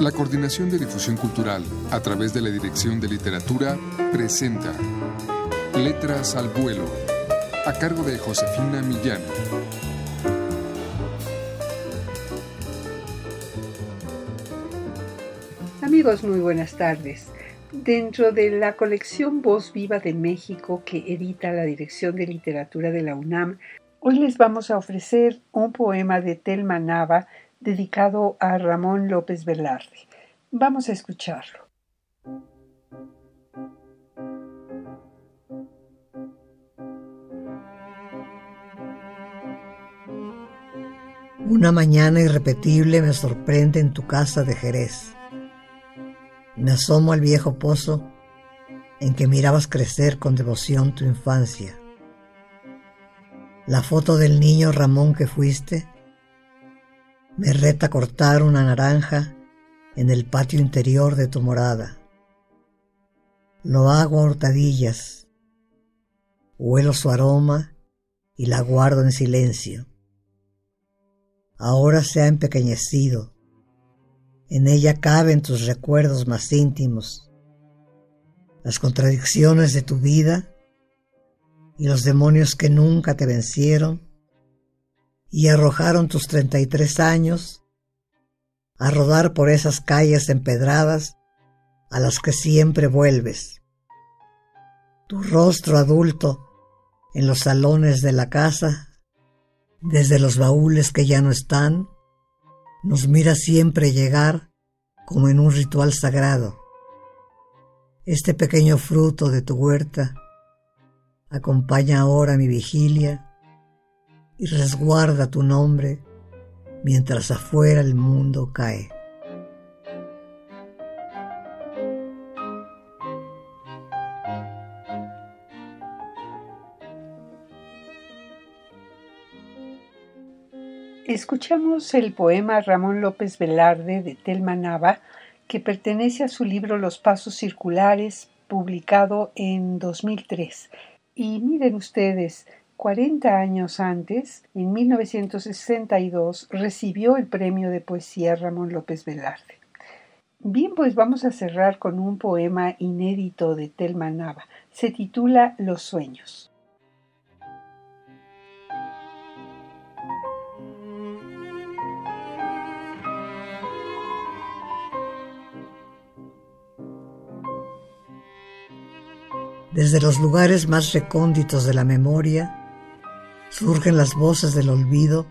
La Coordinación de Difusión Cultural, a través de la Dirección de Literatura, presenta Letras al Vuelo, a cargo de Josefina Millán. Amigos, muy buenas tardes. Dentro de la colección Voz Viva de México que edita la Dirección de Literatura de la UNAM, hoy les vamos a ofrecer un poema de Telma Nava dedicado a Ramón López Velarde. Vamos a escucharlo. Una mañana irrepetible me sorprende en tu casa de Jerez. Me asomo al viejo pozo en que mirabas crecer con devoción tu infancia. La foto del niño Ramón que fuiste me reta cortar una naranja en el patio interior de tu morada. Lo hago a hurtadillas, huelo su aroma y la guardo en silencio. Ahora se ha empequeñecido, en ella caben tus recuerdos más íntimos, las contradicciones de tu vida y los demonios que nunca te vencieron y arrojaron tus treinta y tres años a rodar por esas calles empedradas a las que siempre vuelves. Tu rostro adulto en los salones de la casa, desde los baúles que ya no están, nos mira siempre llegar como en un ritual sagrado. Este pequeño fruto de tu huerta acompaña ahora mi vigilia y resguarda tu nombre mientras afuera el mundo cae. Escuchamos el poema Ramón López Velarde de Telma Nava, que pertenece a su libro Los Pasos Circulares, publicado en 2003. Y miren ustedes, 40 años antes, en 1962, recibió el premio de poesía Ramón López Velarde. Bien, pues vamos a cerrar con un poema inédito de Telma Nava. Se titula Los sueños. Desde los lugares más recónditos de la memoria, surgen las voces del olvido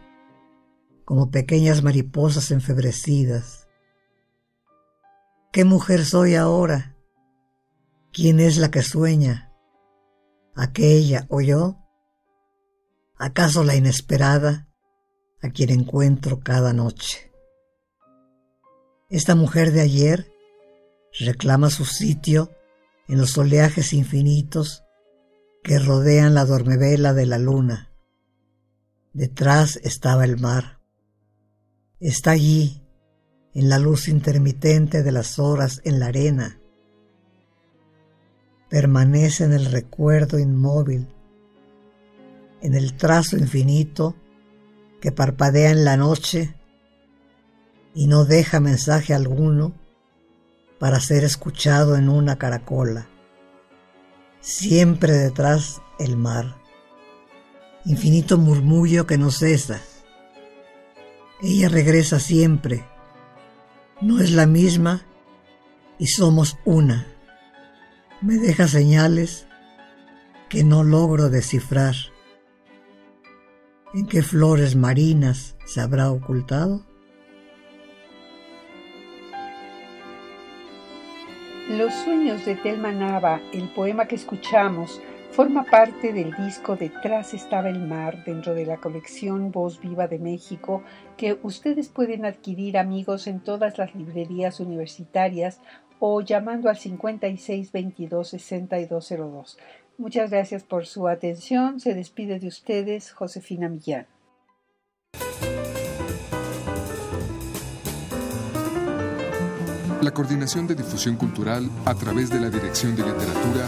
como pequeñas mariposas enfebrecidas. ¿Qué mujer soy ahora? ¿Quién es la que sueña? ¿Aquella o yo? ¿Acaso la inesperada a quien encuentro cada noche? Esta mujer de ayer reclama su sitio en los oleajes infinitos que rodean la dormevela de la luna Detrás estaba el mar. Está allí, en la luz intermitente de las horas en la arena. Permanece en el recuerdo inmóvil, en el trazo infinito que parpadea en la noche y no deja mensaje alguno para ser escuchado en una caracola. Siempre detrás el mar infinito murmullo que no cesa. Ella regresa siempre, no es la misma y somos una. Me deja señales que no logro descifrar. ¿En qué flores marinas se habrá ocultado? Los sueños de Telma Nava, el poema que escuchamos, Forma parte del disco Detrás estaba el mar dentro de la colección Voz Viva de México que ustedes pueden adquirir amigos en todas las librerías universitarias o llamando al 56 22 6202. Muchas gracias por su atención. Se despide de ustedes Josefina Millán. La Coordinación de Difusión Cultural a través de la Dirección de Literatura